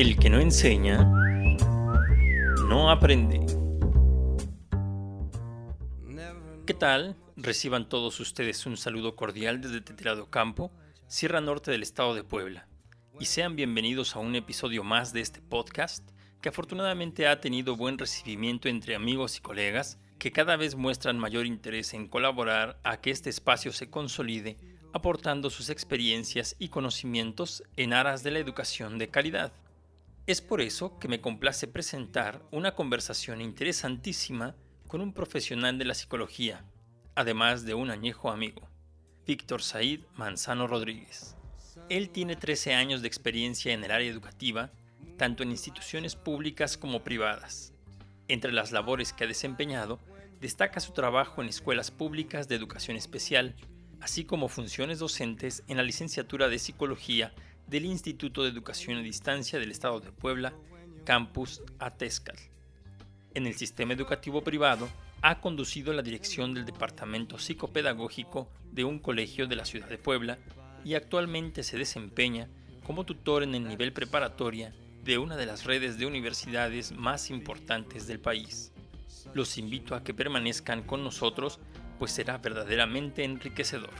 El que no enseña, no aprende. ¿Qué tal? Reciban todos ustedes un saludo cordial desde Tetirado Campo, Sierra Norte del estado de Puebla, y sean bienvenidos a un episodio más de este podcast que afortunadamente ha tenido buen recibimiento entre amigos y colegas que cada vez muestran mayor interés en colaborar a que este espacio se consolide, aportando sus experiencias y conocimientos en aras de la educación de calidad. Es por eso que me complace presentar una conversación interesantísima con un profesional de la psicología, además de un añejo amigo, Víctor Said Manzano Rodríguez. Él tiene 13 años de experiencia en el área educativa, tanto en instituciones públicas como privadas. Entre las labores que ha desempeñado destaca su trabajo en escuelas públicas de educación especial, así como funciones docentes en la licenciatura de Psicología del Instituto de Educación a Distancia del Estado de Puebla, Campus Atescal. En el sistema educativo privado, ha conducido la dirección del Departamento Psicopedagógico de un colegio de la ciudad de Puebla y actualmente se desempeña como tutor en el nivel preparatoria de una de las redes de universidades más importantes del país. Los invito a que permanezcan con nosotros, pues será verdaderamente enriquecedor.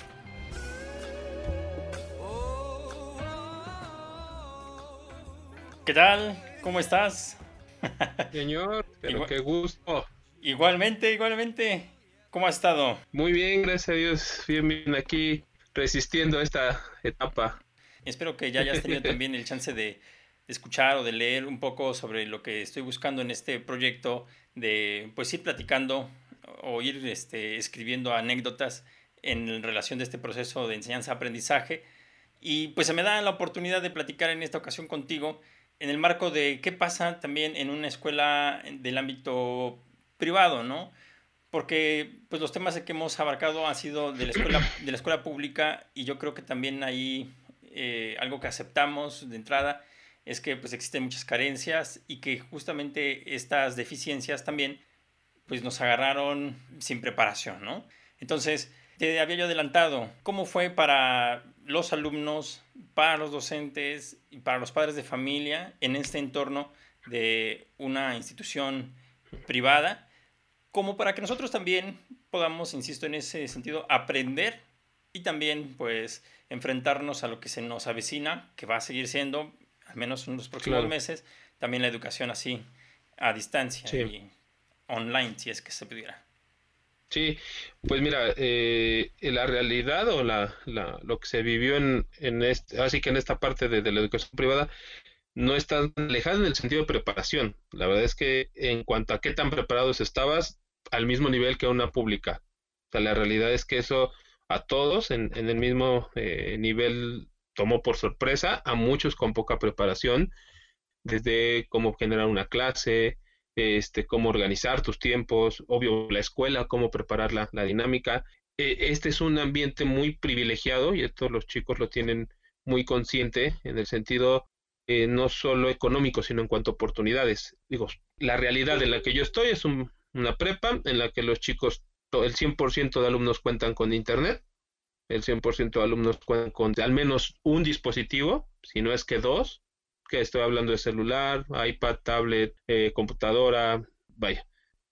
¿Qué tal? ¿Cómo estás? Señor, pero qué gusto. Igualmente, igualmente. ¿Cómo has estado? Muy bien, gracias a Dios. Bien, bien aquí resistiendo esta etapa. Espero que ya hayas tenido también el chance de, escuchar o de leer un poco sobre lo que estoy buscando en este proyecto de pues ir platicando o ir este, escribiendo anécdotas en relación de este proceso de enseñanza-aprendizaje. Y pues se me da la oportunidad de platicar en esta ocasión contigo en el marco de qué pasa también en una escuela del ámbito privado, ¿no? Porque pues los temas que hemos abarcado han sido de la escuela, de la escuela pública y yo creo que también hay eh, algo que aceptamos de entrada es que pues existen muchas carencias y que justamente estas deficiencias también pues nos agarraron sin preparación, ¿no? Entonces, te había yo adelantado, ¿cómo fue para los alumnos, para los docentes y para los padres de familia en este entorno de una institución privada? Como para que nosotros también podamos, insisto, en ese sentido, aprender y también pues enfrentarnos a lo que se nos avecina, que va a seguir siendo al menos en los próximos meses, también la educación así, a distancia y online, si es que se pudiera. Sí, pues mira, eh, la realidad o la, lo que se vivió en, en este, así que en esta parte de, la educación privada no está alejada en el sentido de preparación. La verdad es que en cuanto a qué tan preparados estabas, al mismo nivel que una pública. O sea, la realidad es que eso a todos en, en el mismo eh, nivel tomó por sorpresa a muchos con poca preparación, desde cómo generar una clase, este, cómo organizar tus tiempos, obvio la escuela, cómo preparar la, dinámica. E, este es un ambiente muy privilegiado y esto los chicos lo tienen muy consciente en el sentido eh, no solo económico, sino en cuanto a oportunidades. Digo, la realidad en la que yo estoy es una prepa en la que los chicos, el 100% de alumnos cuentan con internet, el 100% de alumnos cuentan con al menos un dispositivo, si no es que dos, que estoy hablando de celular, iPad, tablet, eh, computadora, vaya,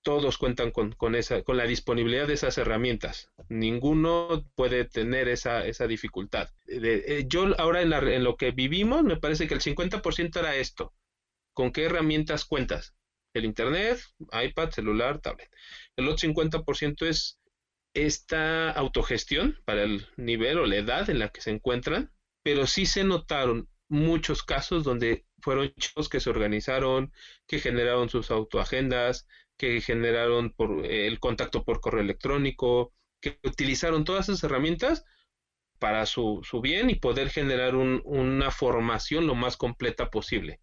todos cuentan con, con, esa, con la disponibilidad de esas herramientas. Ninguno puede tener esa, esa dificultad. Eh, yo ahora en, en lo que vivimos, me parece que el 50% era esto. ¿Con qué herramientas cuentas? El Internet, iPad, celular, tablet. El otro 50% es esta autogestión para el nivel o la edad en la que se encuentran, pero sí se notaron muchos casos donde fueron chicos que se organizaron, que generaron sus autoagendas, que generaron por, el contacto por correo electrónico, que utilizaron todas esas herramientas para su, su bien y poder generar una formación lo más completa posible.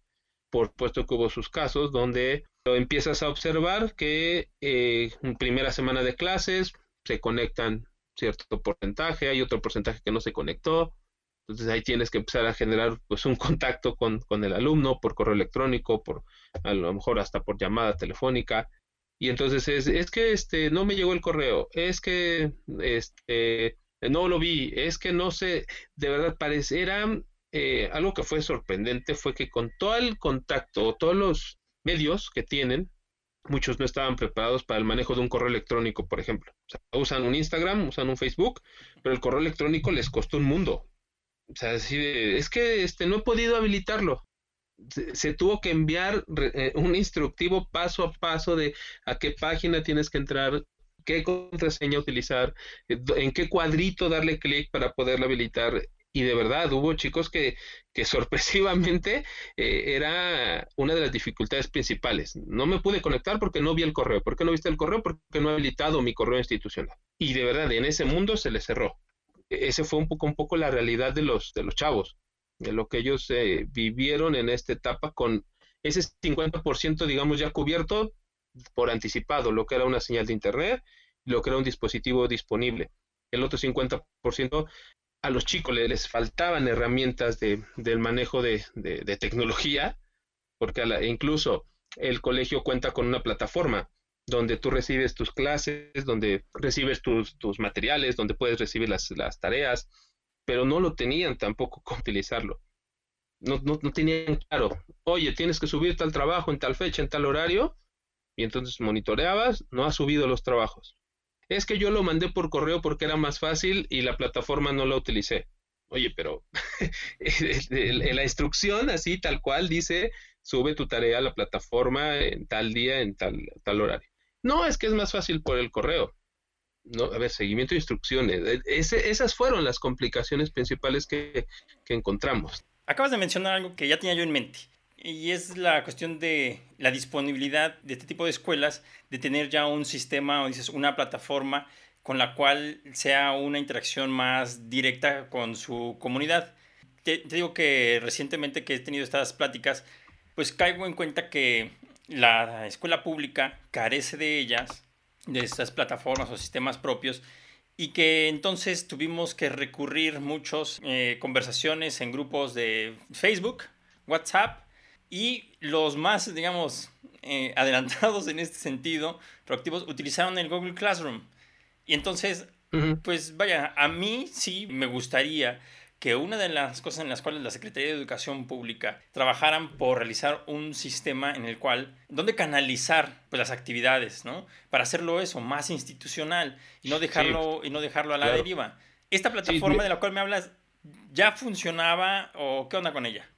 Por puesto que hubo sus casos donde empiezas a observar que eh, en primera semana de clases se conectan cierto porcentaje, hay otro porcentaje que no se conectó, entonces ahí tienes que empezar a generar pues un contacto con, con, el alumno por correo electrónico, por a lo mejor hasta por llamada telefónica. Y entonces es, es que este no me llegó el correo, es que este no lo vi, es que no sé, de verdad pareciera eh, algo que fue sorprendente fue que con todo el contacto, todos los medios que tienen, muchos no estaban preparados para el manejo de un correo electrónico, por ejemplo. usan un Instagram, usan un Facebook, pero el correo electrónico les costó un mundo. O sea, es que este, no he podido habilitarlo. Se, tuvo que enviar eh, un instructivo paso a paso de a qué página tienes que entrar, qué contraseña utilizar, eh, en qué cuadrito darle clic para poderlo habilitar y de verdad hubo chicos que, que sorpresivamente eh, era una de las dificultades principales. No me pude conectar porque no vi el correo. ¿Por qué no viste el correo? Porque no he habilitado mi correo institucional. Y de verdad, en ese mundo se le cerró. Ese fue un poco, un poco la realidad de los, de los chavos, de lo que ellos eh, vivieron en esta etapa con ese 50%, digamos, ya cubierto por anticipado, lo que era una señal de Internet, lo que era un dispositivo disponible. El otro 50% a los chicos les faltaban herramientas de, del manejo de, tecnología, porque incluso el colegio cuenta con una plataforma donde tú recibes tus clases, donde recibes tus, materiales, donde puedes recibir las, tareas, pero no lo tenían tampoco cómo utilizarlo. No, no, no, tenían claro, oye, tienes que subir tal trabajo en tal fecha, en tal horario, y entonces monitoreabas, no has subido los trabajos es que yo lo mandé por correo porque era más fácil y la plataforma no la utilicé. Oye, pero la instrucción así tal cual dice, sube tu tarea a la plataforma en tal día, en tal, tal horario. No, es que es más fácil por el correo. No, a ver, seguimiento de instrucciones. E, esas fueron las complicaciones principales que, encontramos. Acabas de mencionar algo que ya tenía yo en mente y es la cuestión de la disponibilidad de este tipo de escuelas de tener ya un sistema o dices una plataforma con la cual sea una interacción más directa con su comunidad. Te, digo que recientemente que he tenido estas pláticas, pues caigo en cuenta que la escuela pública carece de ellas, de estas plataformas o sistemas propios, y que entonces tuvimos que recurrir muchos eh, conversaciones en grupos de Facebook, WhatsApp y los más, digamos, eh, adelantados en este sentido, proactivos, utilizaron el Google Classroom. Y entonces, pues vaya, a mí sí me gustaría que una de las cosas en las cuales la Secretaría de Educación Pública trabajaran por realizar un sistema en el cual, donde canalizar pues, las actividades, ¿no? Para hacerlo eso, más institucional y no dejarlo, y no dejarlo a la deriva. ¿Esta plataforma de la cual me hablas ya funcionaba o qué onda con ella?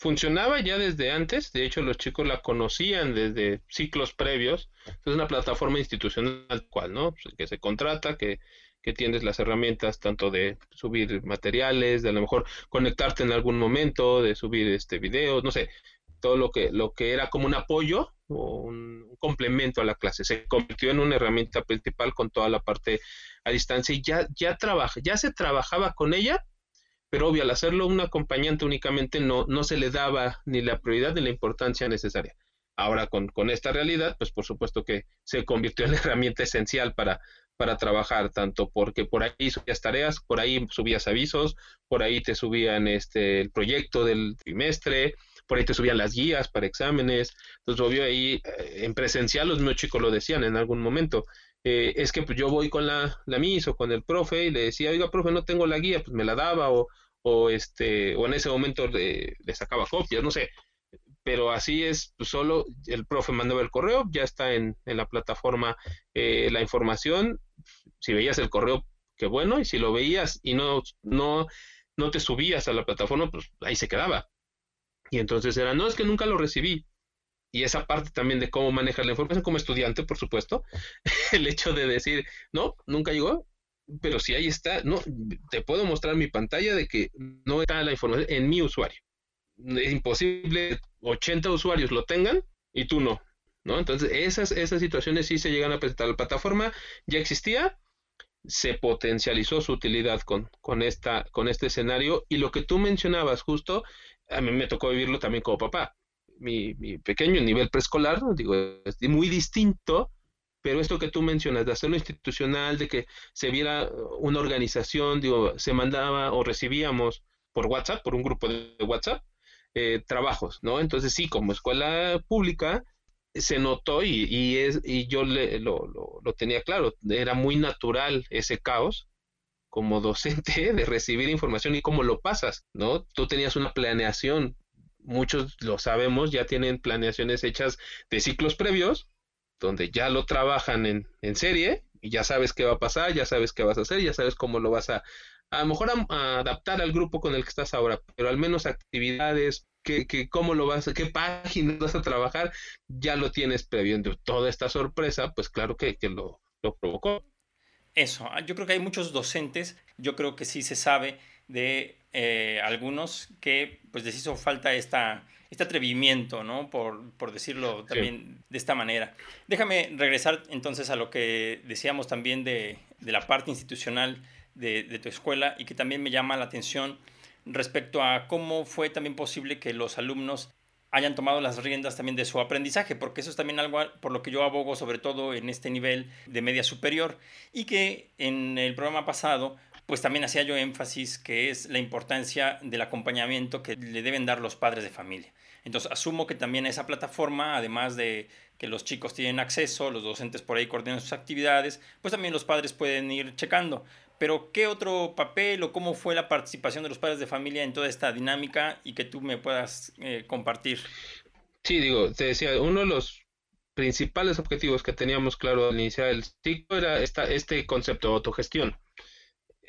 funcionaba ya desde antes, de hecho los chicos la conocían desde ciclos previos, es una plataforma institucional cual, ¿no? Pues, que se contrata, que, que tienes las herramientas tanto de subir materiales, de a lo mejor conectarte en algún momento, de subir este videos, no sé, todo lo que, lo que era como un apoyo o un, complemento a la clase. Se convirtió en una herramienta principal con toda la parte a distancia y ya, ya trabaja, ya se trabajaba con ella pero obvio, al hacerlo un acompañante únicamente no, no se le daba ni la prioridad ni la importancia necesaria. Ahora con, con esta realidad, pues por supuesto que se convirtió en la herramienta esencial para, para trabajar, tanto porque por ahí subías tareas, por ahí subías avisos, por ahí te subían este, el proyecto del trimestre, por ahí te subían las guías para exámenes. Entonces, obvio, ahí eh, en presencial los míos chicos lo decían en algún momento. Eh, es que pues, yo voy con la, la MIS o con el profe y le decía, oiga, profe, no tengo la guía, pues me la daba o, o, este, o en ese momento le, sacaba copias, no sé. Pero así es, pues, solo el profe mandaba el correo, ya está en, en la plataforma eh, la información. Si veías el correo, qué bueno, y si lo veías y no, no, no te subías a la plataforma, pues ahí se quedaba. Y entonces era, no, es que nunca lo recibí y esa parte también de cómo manejar la información como estudiante, por supuesto, el hecho de decir, no, nunca llegó, pero si ahí está, no, te puedo mostrar mi pantalla de que no está la información en mi usuario. Es imposible 80 usuarios lo tengan y tú no, ¿no? Entonces, esas, esas situaciones sí se llegan a presentar. La plataforma ya existía, se potencializó su utilidad con, con, esta, con este escenario y lo que tú mencionabas justo, a mí me tocó vivirlo también como papá mi, mi pequeño nivel preescolar, digo, muy distinto, pero esto que tú mencionas, de hacerlo institucional, de que se viera una organización, digo, se mandaba o recibíamos por WhatsApp, por un grupo de WhatsApp, eh, trabajos, ¿no? Entonces sí, como escuela pública, se notó y, y, es, y yo le, lo, lo, lo, tenía claro, era muy natural ese caos como docente de recibir información y cómo lo pasas, ¿no? Tú tenías una planeación, muchos lo sabemos, ya tienen planeaciones hechas de ciclos previos, donde ya lo trabajan en, en serie y ya sabes qué va a pasar, ya sabes qué vas a hacer, ya sabes cómo lo vas a, a lo mejor a, adaptar al grupo con el que estás ahora, pero al menos actividades, que, que cómo lo vas, qué páginas vas a trabajar, ya lo tienes previendo. Toda esta sorpresa, pues claro que, que lo, lo provocó. Eso, ah, yo creo que hay muchos docentes, yo creo que sí se sabe de eh, algunos que pues les hizo falta esta, este atrevimiento, ¿no? Por, por decirlo también de esta manera. Déjame regresar entonces a lo que decíamos también de, de la parte institucional de, tu escuela y que también me llama la atención respecto a cómo fue también posible que los alumnos hayan tomado las riendas también de su aprendizaje, porque eso es también algo por lo que yo abogo, sobre todo en este nivel de media superior, y que en el programa pasado, pues también hacía yo énfasis que es la importancia del acompañamiento que le deben dar los padres de familia. Entonces, asumo que también esa plataforma, además de que los chicos tienen acceso, los docentes por ahí coordinan sus actividades, pues también los padres pueden ir checando. Pero, ¿qué otro papel o cómo fue la participación de los padres de familia en toda esta dinámica y que tú me puedas eh, compartir? Sí, digo, te decía, uno de los principales objetivos que teníamos claro al iniciar el ciclo era esta, este concepto de autogestión.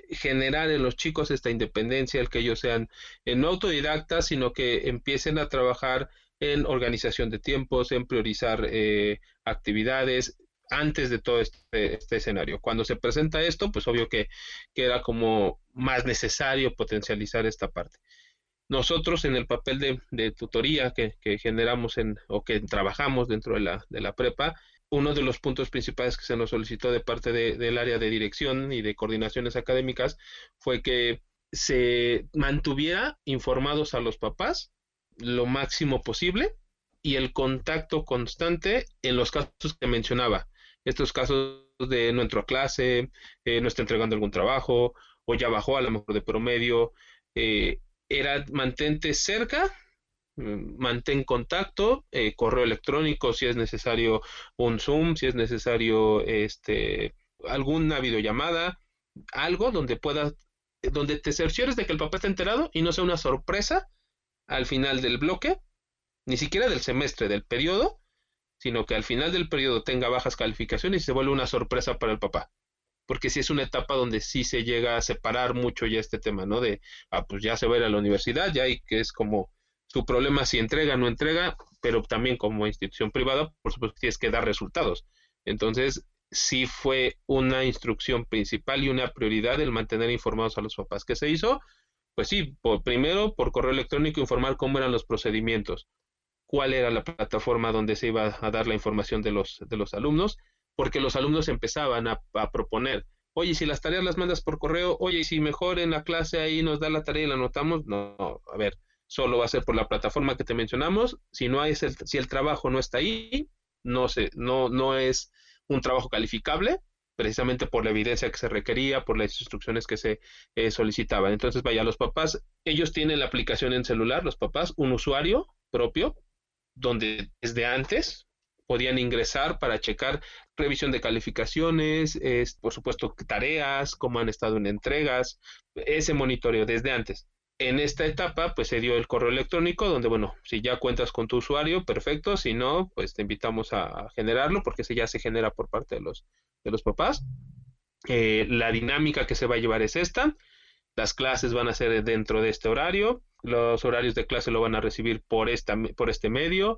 Generar en los chicos esta independencia, el que ellos sean eh, no autodidactas, sino que empiecen a trabajar en organización de tiempos, en priorizar eh, actividades, antes de todo este, este, escenario. Cuando se presenta esto, pues obvio que, era como más necesario potencializar esta parte. Nosotros en el papel de, tutoría que, generamos en, o que trabajamos dentro de la, de la prepa, uno de los puntos principales que se nos solicitó de parte de, del área de dirección y de coordinaciones académicas fue que se mantuviera informados a los papás lo máximo posible y el contacto constante en los casos que mencionaba, estos casos de no entró a clase, eh, no está entregando algún trabajo, o ya bajó a lo mejor de promedio, eh, era mantente cerca, mm, mantén contacto, eh, correo electrónico si es necesario un Zoom, si es necesario este alguna videollamada, algo donde puedas, donde te cerciores de que el papá está enterado y no sea una sorpresa al final del bloque, ni siquiera del semestre, del periodo, sino que al final del periodo tenga bajas calificaciones y se vuelve una sorpresa para el papá. Porque si es una etapa donde sí se llega a separar mucho ya este tema, ¿no? De, ah, pues ya se va a ir a la universidad, ya y que es como su problema si entrega o no entrega, pero también como institución privada, por supuesto tienes que dar resultados. Entonces, sí fue una instrucción principal y una prioridad el mantener informados a los papás. ¿Qué se hizo? Pues sí, por, primero por correo electrónico informar cómo eran los procedimientos cuál era la plataforma donde se iba a dar la información de los, de los alumnos, porque los alumnos empezaban a, proponer, oye, si las tareas las mandas por correo, oye, si mejor en la clase ahí nos da la tarea y la anotamos, no, a ver, solo va a ser por la plataforma que te mencionamos, si no hay si el trabajo no está ahí, no se, no, no es un trabajo calificable, precisamente por la evidencia que se requería, por las instrucciones que se eh, solicitaban. Entonces, vaya, los papás, ellos tienen la aplicación en celular, los papás, un usuario propio, donde desde antes podían ingresar para checar revisión de calificaciones, es, por supuesto tareas, cómo han estado en entregas, ese monitoreo desde antes. En esta etapa, pues se dio el correo electrónico, donde, bueno, si ya cuentas con tu usuario, perfecto, si no, pues te invitamos a, generarlo, porque ese ya se genera por parte de los, de los papás. Eh, la dinámica que se va a llevar es esta, las clases van a ser dentro de este horario, los horarios de clase lo van a recibir por, esta, por este medio,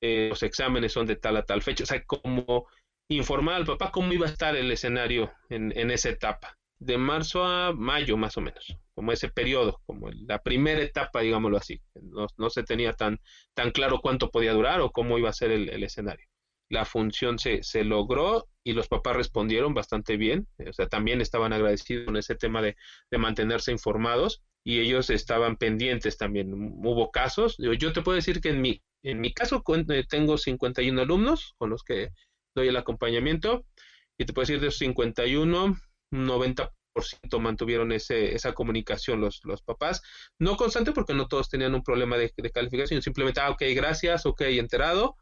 eh, los exámenes son de tal a tal fecha, o sea, como informar al papá cómo iba a estar el escenario en, en esa etapa, de marzo a mayo más o menos, como ese periodo, como la primera etapa, digámoslo así, no, no, se tenía tan, tan claro cuánto podía durar o cómo iba a ser el, el escenario. La función se, se logró y los papás respondieron bastante bien, o sea, también estaban agradecidos con ese tema de, de mantenerse informados y ellos estaban pendientes también. Hubo casos, yo te puedo decir que en mi, en mi caso eh, tengo 51 alumnos con los que doy el acompañamiento y te puedo decir de esos 51, 90% mantuvieron ese, esa comunicación los, los papás. No constante porque no todos tenían un problema de, calificación, simplemente, ah, ok, gracias, ok, enterado.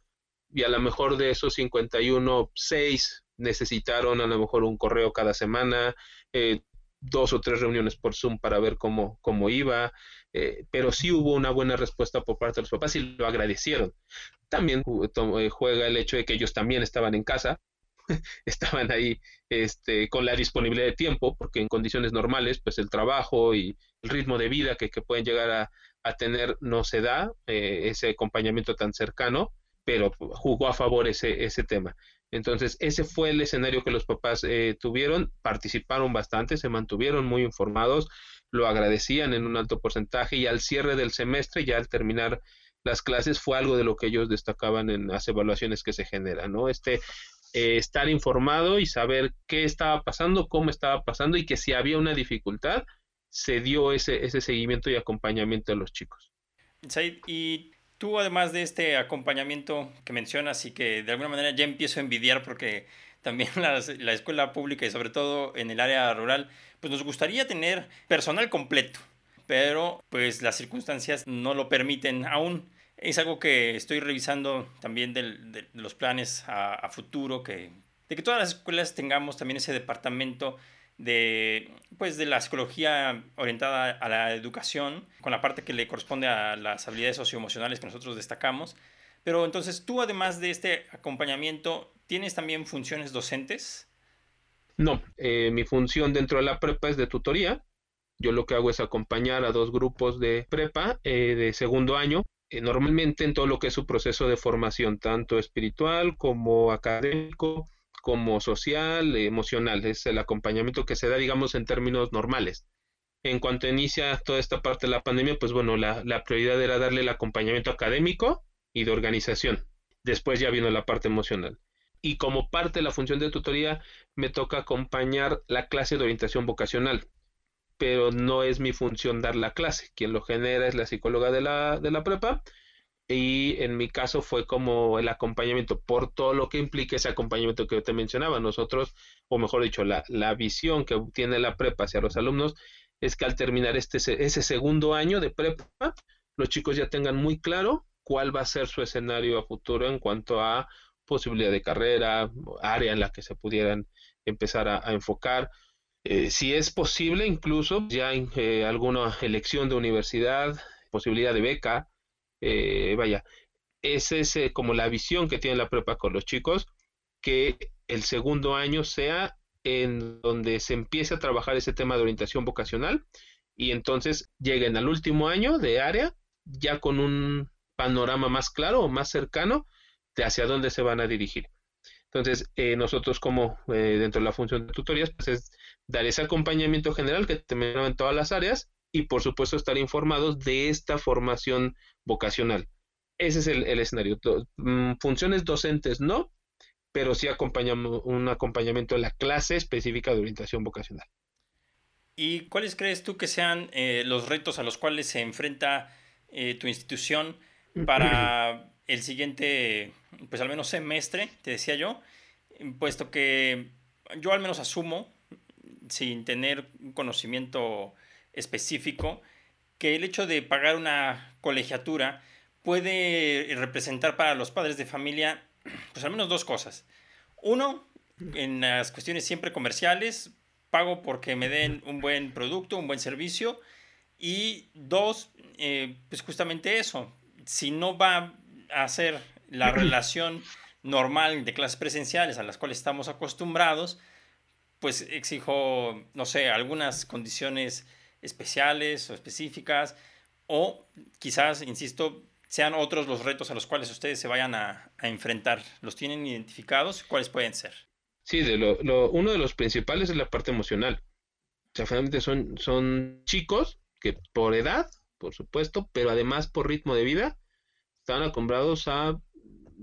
Y a lo mejor de esos 51, 6 necesitaron a lo mejor un correo cada semana, eh, dos o tres reuniones por Zoom para ver cómo, cómo iba, eh, pero sí hubo una buena respuesta por parte de los papás y lo agradecieron. También eh, juega el hecho de que ellos también estaban en casa, estaban ahí este, con la disponibilidad de tiempo, porque en condiciones normales, pues el trabajo y el ritmo de vida que, pueden llegar a, tener no se da, eh, ese acompañamiento tan cercano, pero jugó a favor ese, ese tema. Entonces, ese fue el escenario que los papás eh, tuvieron, participaron bastante, se mantuvieron muy informados, lo agradecían en un alto porcentaje y al cierre del semestre, ya al terminar las clases, fue algo de lo que ellos destacaban en las evaluaciones que se generan, ¿no? Este, eh, estar informado y saber qué estaba pasando, cómo estaba pasando y que si había una dificultad, se dio ese, ese seguimiento y acompañamiento a los chicos. y Tú, además de este acompañamiento que mencionas y que de alguna manera ya empiezo a envidiar porque también la, la escuela pública y sobre todo en el área rural, pues nos gustaría tener personal completo, pero pues las circunstancias no lo permiten aún. Es algo que estoy revisando también de los planes a, a futuro, que, de que todas las escuelas tengamos también ese departamento de, pues, de la psicología orientada a la educación, con la parte que le corresponde a las habilidades socioemocionales que nosotros destacamos. Pero entonces, tú además de este acompañamiento, ¿tienes también funciones docentes? No, eh, mi función dentro de la prepa es de tutoría. Yo lo que hago es acompañar a dos grupos de prepa eh, de segundo año, eh, normalmente en todo lo que es su proceso de formación, tanto espiritual como académico, como social, emocional. Es el acompañamiento que se da, digamos, en términos normales. En cuanto inicia toda esta parte de la pandemia, pues bueno, la, prioridad era darle el acompañamiento académico y de organización. Después ya vino la parte emocional. Y como parte de la función de tutoría, me toca acompañar la clase de orientación vocacional. Pero no es mi función dar la clase. Quien lo genera es la psicóloga de la, de la prepa y en mi caso fue como el acompañamiento por todo lo que implica ese acompañamiento que yo te mencionaba. Nosotros, o mejor dicho, la, la visión que tiene la prepa hacia los alumnos es que al terminar este, ese segundo año de prepa, los chicos ya tengan muy claro cuál va a ser su escenario a futuro en cuanto a posibilidad de carrera, área en la que se pudieran empezar a, enfocar. Eh, si es posible, incluso ya eh, alguna elección de universidad, posibilidad de beca, eh, vaya, esa es eh, como la visión que tiene la prepa con los chicos, que el segundo año sea en donde se empiece a trabajar ese tema de orientación vocacional y entonces lleguen al último año de área ya con un panorama más claro o más cercano de hacia dónde se van a dirigir. Entonces, eh, nosotros como dentro de la función de tutorías, pues es dar ese acompañamiento general que te en todas las áreas y por supuesto estar informados de esta formación vocacional. Ese es el, escenario. Mm, funciones docentes no, pero sí acompañamos un acompañamiento de la clase específica de orientación vocacional. ¿Y cuáles crees tú que sean eh, los retos a los cuales se enfrenta eh, tu institución para el siguiente, pues al menos semestre, te decía yo, puesto que yo al menos asumo, sin tener un conocimiento específico que el hecho de pagar una colegiatura puede representar para los padres de familia pues al menos dos cosas. Uno, en las cuestiones siempre comerciales, pago porque me den un buen producto, un buen servicio. Y dos, eh, pues justamente eso, si no va a ser la relación normal de clases presenciales a las cuales estamos acostumbrados, pues exijo, no sé, algunas condiciones especiales o específicas, o quizás, insisto, sean otros los retos a los cuales ustedes se vayan a, enfrentar. ¿Los tienen identificados? ¿Cuáles pueden ser? Sí, de lo, uno de los principales es la parte emocional. O sea, finalmente son, son chicos que por edad, por supuesto, pero además por ritmo de vida, están acostumbrados a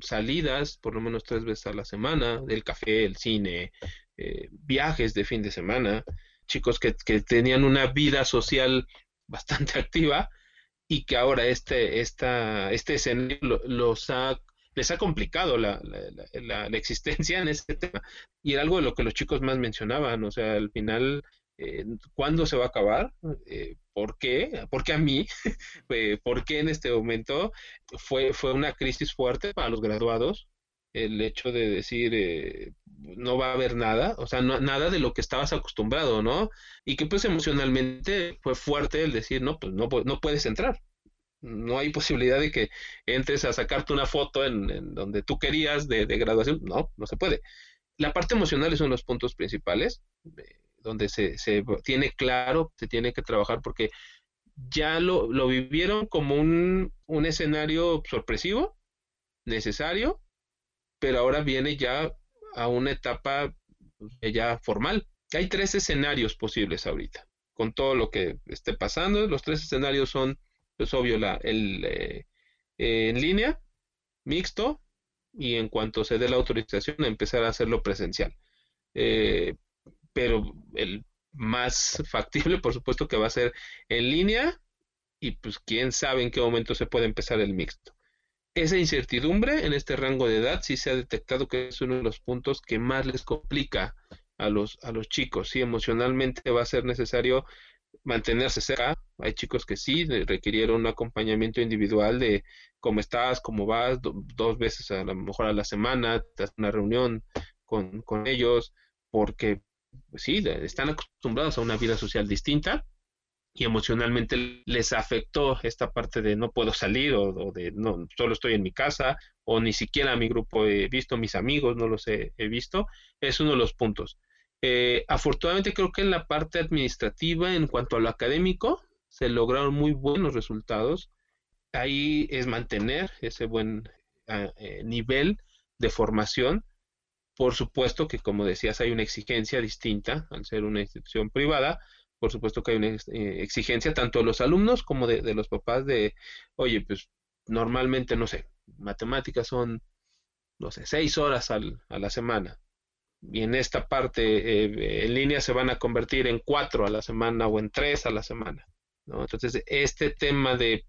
salidas por lo menos tres veces a la semana, del café, el cine, eh, viajes de fin de semana, chicos que, tenían una vida social bastante activa y que ahora este, esta, este escenario los ha, les ha complicado la, la, existencia en este tema. Y era algo de lo que los chicos más mencionaban, o sea, al final, eh, ¿cuándo se va a acabar? Eh, ¿Por qué? ¿Por qué a mí? Eh, ¿Por qué en este momento? Fue, fue una crisis fuerte para los graduados, el hecho de decir eh, no va a haber nada, o sea, nada de lo que estabas acostumbrado, ¿no? Y que pues emocionalmente fue fuerte el decir, no, pues no, no puedes entrar. No hay posibilidad de que entres a sacarte una foto en, donde tú querías de, graduación. No, no se puede. La parte emocional es uno de los puntos principales, donde se, se, tiene claro, se tiene que trabajar porque ya lo, lo vivieron como un, un escenario sorpresivo, necesario, pero ahora viene ya a una etapa pues, ya formal. Hay tres escenarios posibles ahorita, con todo lo que esté pasando. Los tres escenarios son, pues obvio, la, el eh, en línea, mixto, y en cuanto se dé la autorización, empezar a hacerlo presencial. Eh, pero el más factible, por supuesto, que va a ser en línea, y pues quién sabe en qué momento se puede empezar el mixto esa incertidumbre en este rango de edad sí se ha detectado que es uno de los puntos que más les complica a los, a los chicos. Sí, emocionalmente va a ser necesario mantenerse cerca. Hay chicos que sí requirieron un acompañamiento individual de cómo estás, cómo vas, dos veces a lo mejor a la semana, una reunión con, con ellos, porque pues sí, están acostumbrados a una vida social distinta y emocionalmente les afectó esta parte de no puedo salir o, de no solo estoy en mi casa o ni siquiera mi grupo he visto, mis amigos no los he, visto, es uno de los puntos. Eh, afortunadamente creo que en la parte administrativa, en cuanto a lo académico, se lograron muy buenos resultados. Ahí es mantener ese buen ah, eh, nivel de formación. Por supuesto que, como decías, hay una exigencia distinta al ser una institución privada, por supuesto que hay una eh, exigencia tanto de los alumnos como de, los papás de, oye, pues normalmente, no sé, matemáticas son, no sé, seis horas al, a la semana. Y en esta parte eh, en línea se van a convertir en cuatro a la semana o en tres a la semana. Entonces, este tema de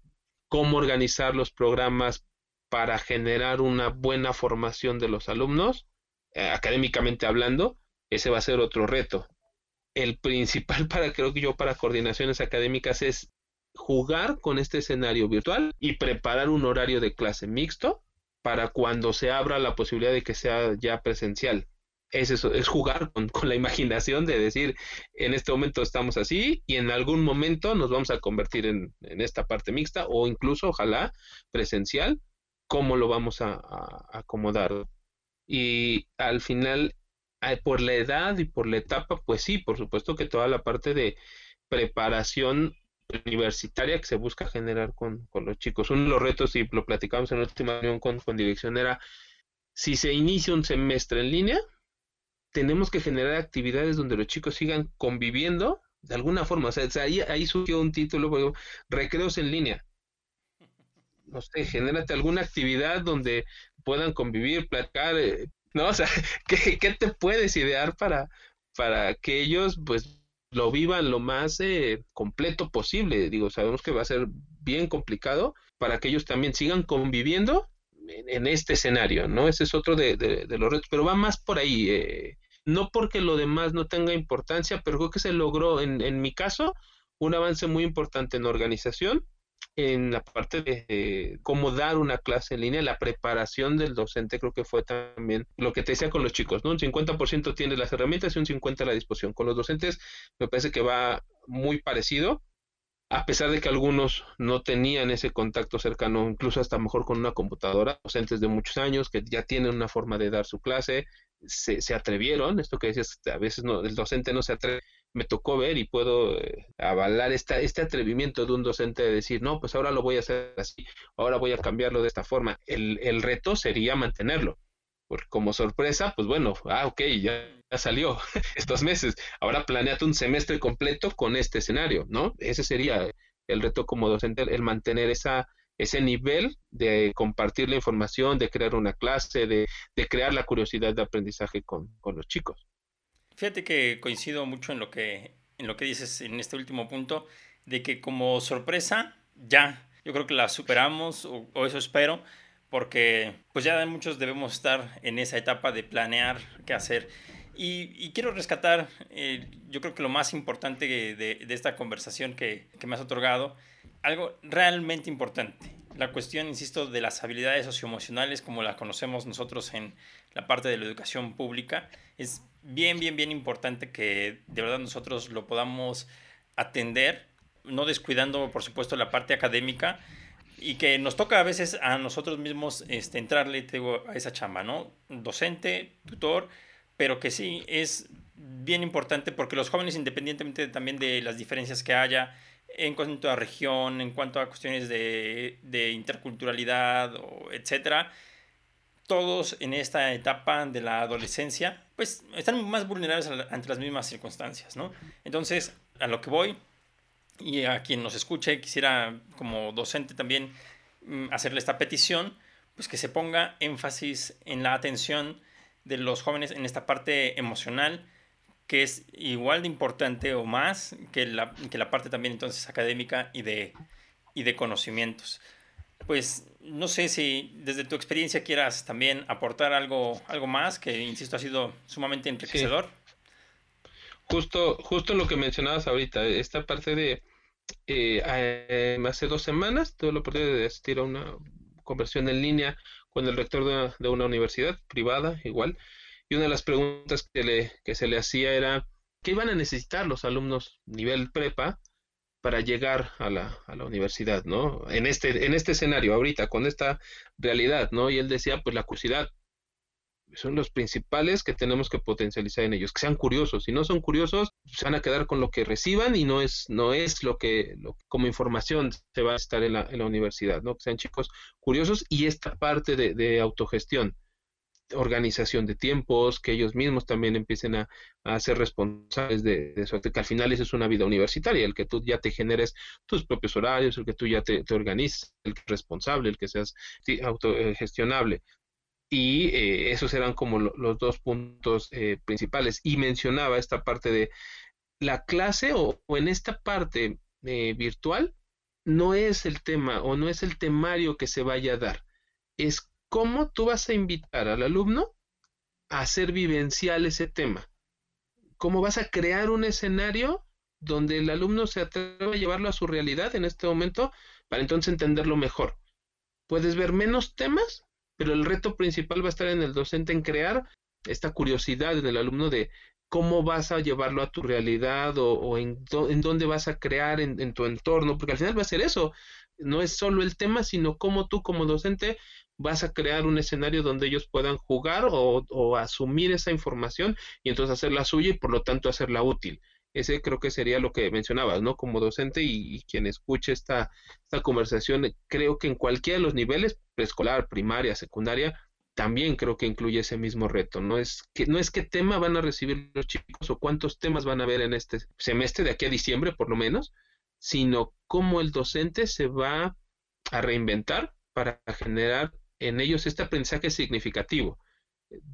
cómo organizar los programas para generar una buena formación de los alumnos, eh, académicamente hablando, ese va a ser otro reto el principal para, creo que yo, para coordinaciones académicas es jugar con este escenario virtual y preparar un horario de clase mixto para cuando se abra la posibilidad de que sea ya presencial. Es eso, es jugar con, la imaginación de decir, en este momento estamos así y en algún momento nos vamos a convertir en, esta parte mixta o incluso, ojalá, presencial, cómo lo vamos a acomodar. Y al final por la edad y por la etapa, pues sí, por supuesto que toda la parte de preparación universitaria que se busca generar con, los chicos. Uno de los retos, y lo platicamos en la última reunión con, dirección, era si se inicia un semestre en línea, tenemos que generar actividades donde los chicos sigan conviviendo de alguna forma. O sea, ahí, ahí surgió un título, recreos en línea. No sé, genérate alguna actividad donde puedan convivir, platicar, eh, ¿no? O sea, ¿qué, te puedes idear para, para que ellos, pues, lo vivan lo más eh, completo posible? Digo, sabemos que va a ser bien complicado para que ellos también sigan conviviendo en, este escenario, ¿no? Ese es otro de, de, los retos, pero va más por ahí. Eh, no porque lo demás no tenga importancia, pero creo que se logró, en, en mi caso, un avance muy importante en organización en la parte de cómo dar una clase en línea, la preparación del docente creo que fue también lo que te decía con los chicos, ¿no? Un 50% tiene las herramientas y un 50% a la disposición. Con los docentes me parece que va muy parecido, a pesar de que algunos no tenían ese contacto cercano, incluso hasta mejor con una computadora, docentes de muchos años que ya tienen una forma de dar su clase, se, se atrevieron, esto que decías, a veces no, el docente no se atreve me tocó ver y puedo eh, avalar esta, este atrevimiento de un docente de decir, no, pues ahora lo voy a hacer así, ahora voy a cambiarlo de esta forma. El, el reto sería mantenerlo. Porque como sorpresa, pues bueno, ah, ok, ya, ya salió estos meses. Ahora planeate un semestre completo con este escenario, ¿no? Ese sería el reto como docente, el mantener esa, ese nivel de compartir la información, de crear una clase, de, de crear la curiosidad de aprendizaje con, con los chicos. Fíjate que coincido mucho en lo que, en lo que dices en este último punto, de que como sorpresa, ya, yo creo que la superamos, o, eso espero, porque pues ya muchos debemos estar en esa etapa de planear qué hacer. Y, quiero rescatar, eh, yo creo que lo más importante de, esta conversación que, que, me has otorgado, algo realmente importante, la cuestión, insisto, de las habilidades socioemocionales como las conocemos nosotros en la parte de la educación pública, es bien, bien, bien importante que de verdad nosotros lo podamos atender, no descuidando, por supuesto, la parte académica y que nos toca a veces a nosotros mismos este, entrarle a esa chamba, ¿no? Docente, tutor, pero que sí es bien importante porque los jóvenes, independientemente también de las diferencias que haya en cuanto a región, en cuanto a cuestiones de, de interculturalidad, o etcétera, todos en esta etapa de la adolescencia, pues están más vulnerables ante las mismas circunstancias, ¿no? Entonces, a lo que voy, y a quien nos escuche, quisiera como docente también mm, hacerle esta petición, pues que se ponga énfasis en la atención de los jóvenes en esta parte emocional, que es igual de importante o más que la, que la parte también entonces académica y de, y de conocimientos pues no sé si desde tu experiencia quieras también aportar algo, algo más, que insisto ha sido sumamente enriquecedor. Justo, justo lo que mencionabas ahorita, esta parte de eh, hace dos semanas tuve la oportunidad de asistir a una conversión en línea con el rector de, de una universidad privada, igual, y una de las preguntas que, le, se le hacía era, ¿qué iban a necesitar los alumnos nivel prepa para llegar a la, a la universidad, ¿no? En este, en este escenario, ahorita, con esta realidad, ¿no? Y él decía, pues la curiosidad, son los principales que tenemos que potencializar en ellos, que sean curiosos. Si no son curiosos, se van a quedar con lo que reciban y no es, no es lo que como información se va a estar en la, en la universidad, ¿no? Que sean chicos curiosos y esta parte de, de autogestión organización de tiempos, que ellos mismos también empiecen a, ser responsables de, eso, que al final eso es una vida universitaria, el que tú ya te generes tus propios horarios, el que tú ya te, organices, el que responsable, el que seas autogestionable. Y eh, esos eran como los dos puntos eh, principales. Y mencionaba esta parte de la clase o, en esta parte eh, virtual, no es el tema o no es el temario que se vaya a dar, es ¿cómo tú vas a invitar al alumno a hacer vivencial ese tema? ¿Cómo vas a crear un escenario donde el alumno se atreva a llevarlo a su realidad en este momento para entonces entenderlo mejor? Puedes ver menos temas, pero el reto principal va a estar en el docente en crear esta curiosidad en el alumno de cómo vas a llevarlo a tu realidad o, en, dónde vas a crear en, tu entorno, porque al final va a ser eso, no es solo el tema, sino cómo tú como docente vas a crear un escenario donde ellos puedan jugar o, asumir esa información y entonces hacerla suya y por lo tanto hacerla útil. Ese creo que sería lo que mencionabas, ¿no? Como docente y, quien escuche esta, esta conversación, creo que en cualquiera de los niveles, preescolar, primaria, secundaria, también creo que incluye ese mismo reto. No es que no es qué tema van a recibir los chicos o cuántos temas van a ver en este semestre de aquí a diciembre, por lo menos, sino cómo el docente se va a reinventar para generar en ellos este aprendizaje significativo.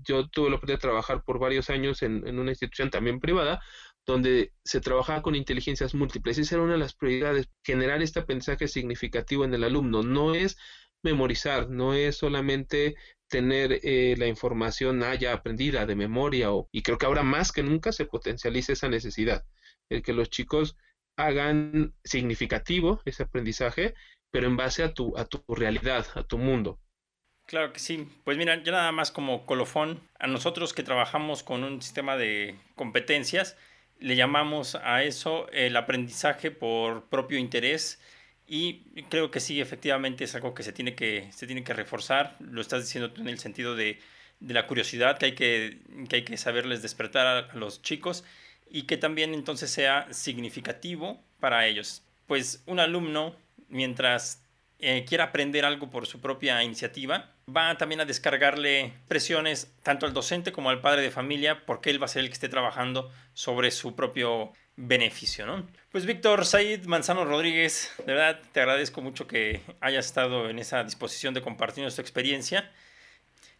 Yo tuve la oportunidad de trabajar por varios años en, una institución también privada, donde se trabajaba con inteligencias múltiples. Esa era una de las prioridades, generar este aprendizaje significativo en el alumno. No es memorizar, no es solamente tener eh, la información ya aprendida de memoria, o, y creo que ahora más que nunca se potencializa esa necesidad, el que los chicos hagan significativo ese aprendizaje, pero en base a tu, a tu realidad, a tu mundo. Claro que sí. Pues mira, ya nada más como colofón, a nosotros que trabajamos con un sistema de competencias, le llamamos a eso el aprendizaje por propio interés y creo que sí, efectivamente es algo que se tiene que, se tiene que reforzar. Lo estás diciendo tú en el sentido de, de la curiosidad que hay que, que hay que saberles despertar a, los chicos y que también entonces sea significativo para ellos. Pues un alumno, mientras eh, quiera aprender algo por su propia iniciativa, va también a descargarle presiones tanto al docente como al padre de familia, porque él va a ser el que esté trabajando sobre su propio beneficio, ¿no? Pues Víctor Said Manzano Rodríguez, de verdad te agradezco mucho que hayas estado en esa disposición de compartir tu experiencia.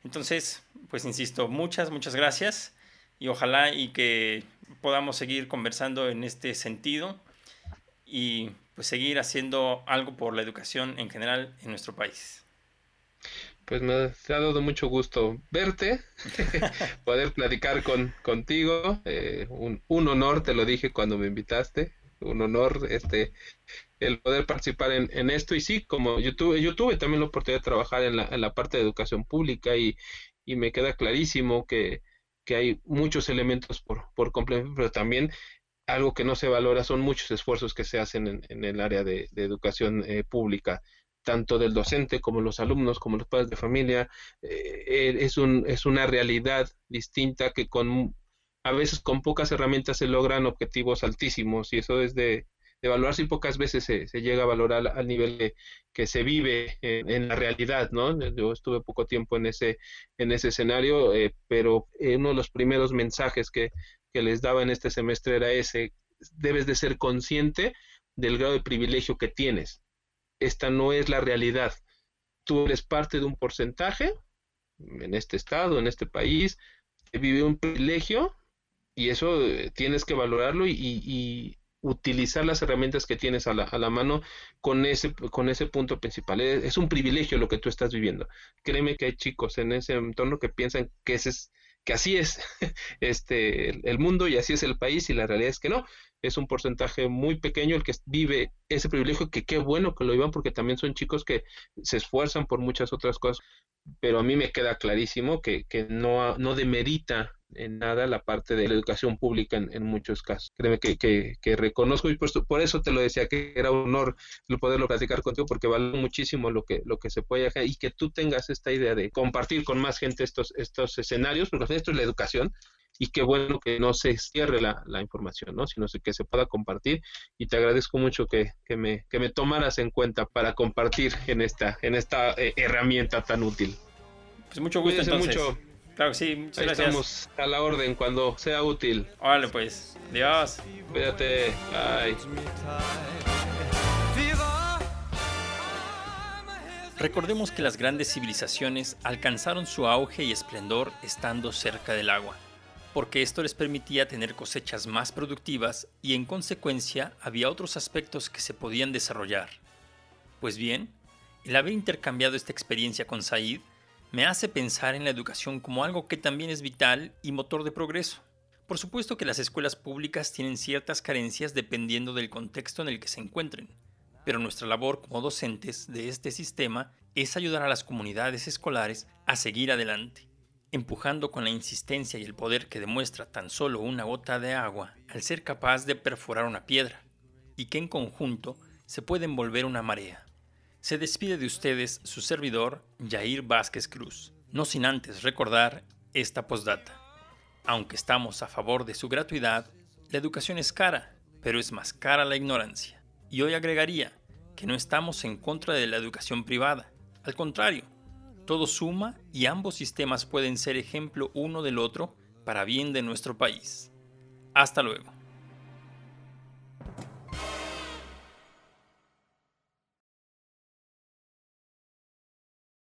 Entonces, pues insisto, muchas, muchas gracias y ojalá y que podamos seguir conversando en este sentido y pues seguir haciendo algo por la educación en general en nuestro país. Pues me ha dado mucho gusto verte, poder platicar con, contigo. Eh, un, un, honor, te lo dije cuando me invitaste, un honor este el poder participar en, esto y sí, como yo tuve, también la oportunidad de trabajar en la, en la parte de educación pública y, y me queda clarísimo que, que hay muchos elementos por, por complementar, pero también algo que no se valora son muchos esfuerzos que se hacen en, en el área de, educación eh, pública, tanto del docente como los alumnos, como los padres de familia. Eh, es, un, es una realidad distinta que con a veces con pocas herramientas se logran objetivos altísimos y eso es de, de valorarse y pocas veces se, llega a valorar al nivel que se vive en, la realidad, ¿no? Yo estuve poco tiempo en ese, en ese escenario, eh, pero uno de los primeros mensajes que, que les daba en este semestre era ese, debes de ser consciente del grado de privilegio que tienes. Esta no es la realidad. Tú eres parte de un porcentaje en este estado, en este país, que vive un privilegio y eso eh, tienes que valorarlo y, utilizar las herramientas que tienes a la, a la, mano con ese, con ese punto principal. Es, un privilegio lo que tú estás viviendo. Créeme que hay chicos en ese entorno que piensan que ese es que así es este el mundo y así es el país y la realidad es que no. Es un porcentaje muy pequeño el que vive ese privilegio que qué bueno que lo vivan porque también son chicos que se esfuerzan por muchas otras cosas. Pero a mí me queda clarísimo que, que no, no demerita en nada la parte de la educación pública en, muchos casos. Créeme que, que, reconozco y por, eso te lo decía que era un honor poderlo platicar contigo porque vale muchísimo lo que, lo que se puede hacer y que tú tengas esta idea de compartir con más gente estos, estos escenarios, porque esto es la educación y qué bueno que no se cierre la, la información, ¿no? sino que se pueda compartir y te agradezco mucho que, que, me, que me tomaras en cuenta para compartir en esta, en esta eh, herramienta tan útil. Pues mucho gusto entonces. Mucho. Claro que sí, muchas gracias. Estamos a la orden cuando sea útil. Órale, pues. Adiós. Cuídate. Bye. Recordemos que las grandes civilizaciones alcanzaron su auge y esplendor estando cerca del agua, porque esto les permitía tener cosechas más productivas y en consecuencia había otros aspectos que se podían desarrollar. Pues bien, el haber intercambiado esta experiencia con Said me hace pensar en la educación como algo que también es vital y motor de progreso. Por supuesto que las escuelas públicas tienen ciertas carencias dependiendo del contexto en el que se encuentren, pero nuestra labor como docentes de este sistema es ayudar a las comunidades escolares a seguir adelante, empujando con la insistencia y el poder que demuestra tan solo una gota de agua al ser capaz de perforar una piedra, y que en conjunto se puede envolver una marea. Se despide de ustedes su servidor, Jair Vázquez Cruz, no sin antes recordar esta postdata. Aunque estamos a favor de su gratuidad, la educación es cara, pero es más cara la ignorancia. Y hoy agregaría que no estamos en contra de la educación privada. Al contrario, todo suma y ambos sistemas pueden ser ejemplo uno del otro para bien de nuestro país. Hasta luego.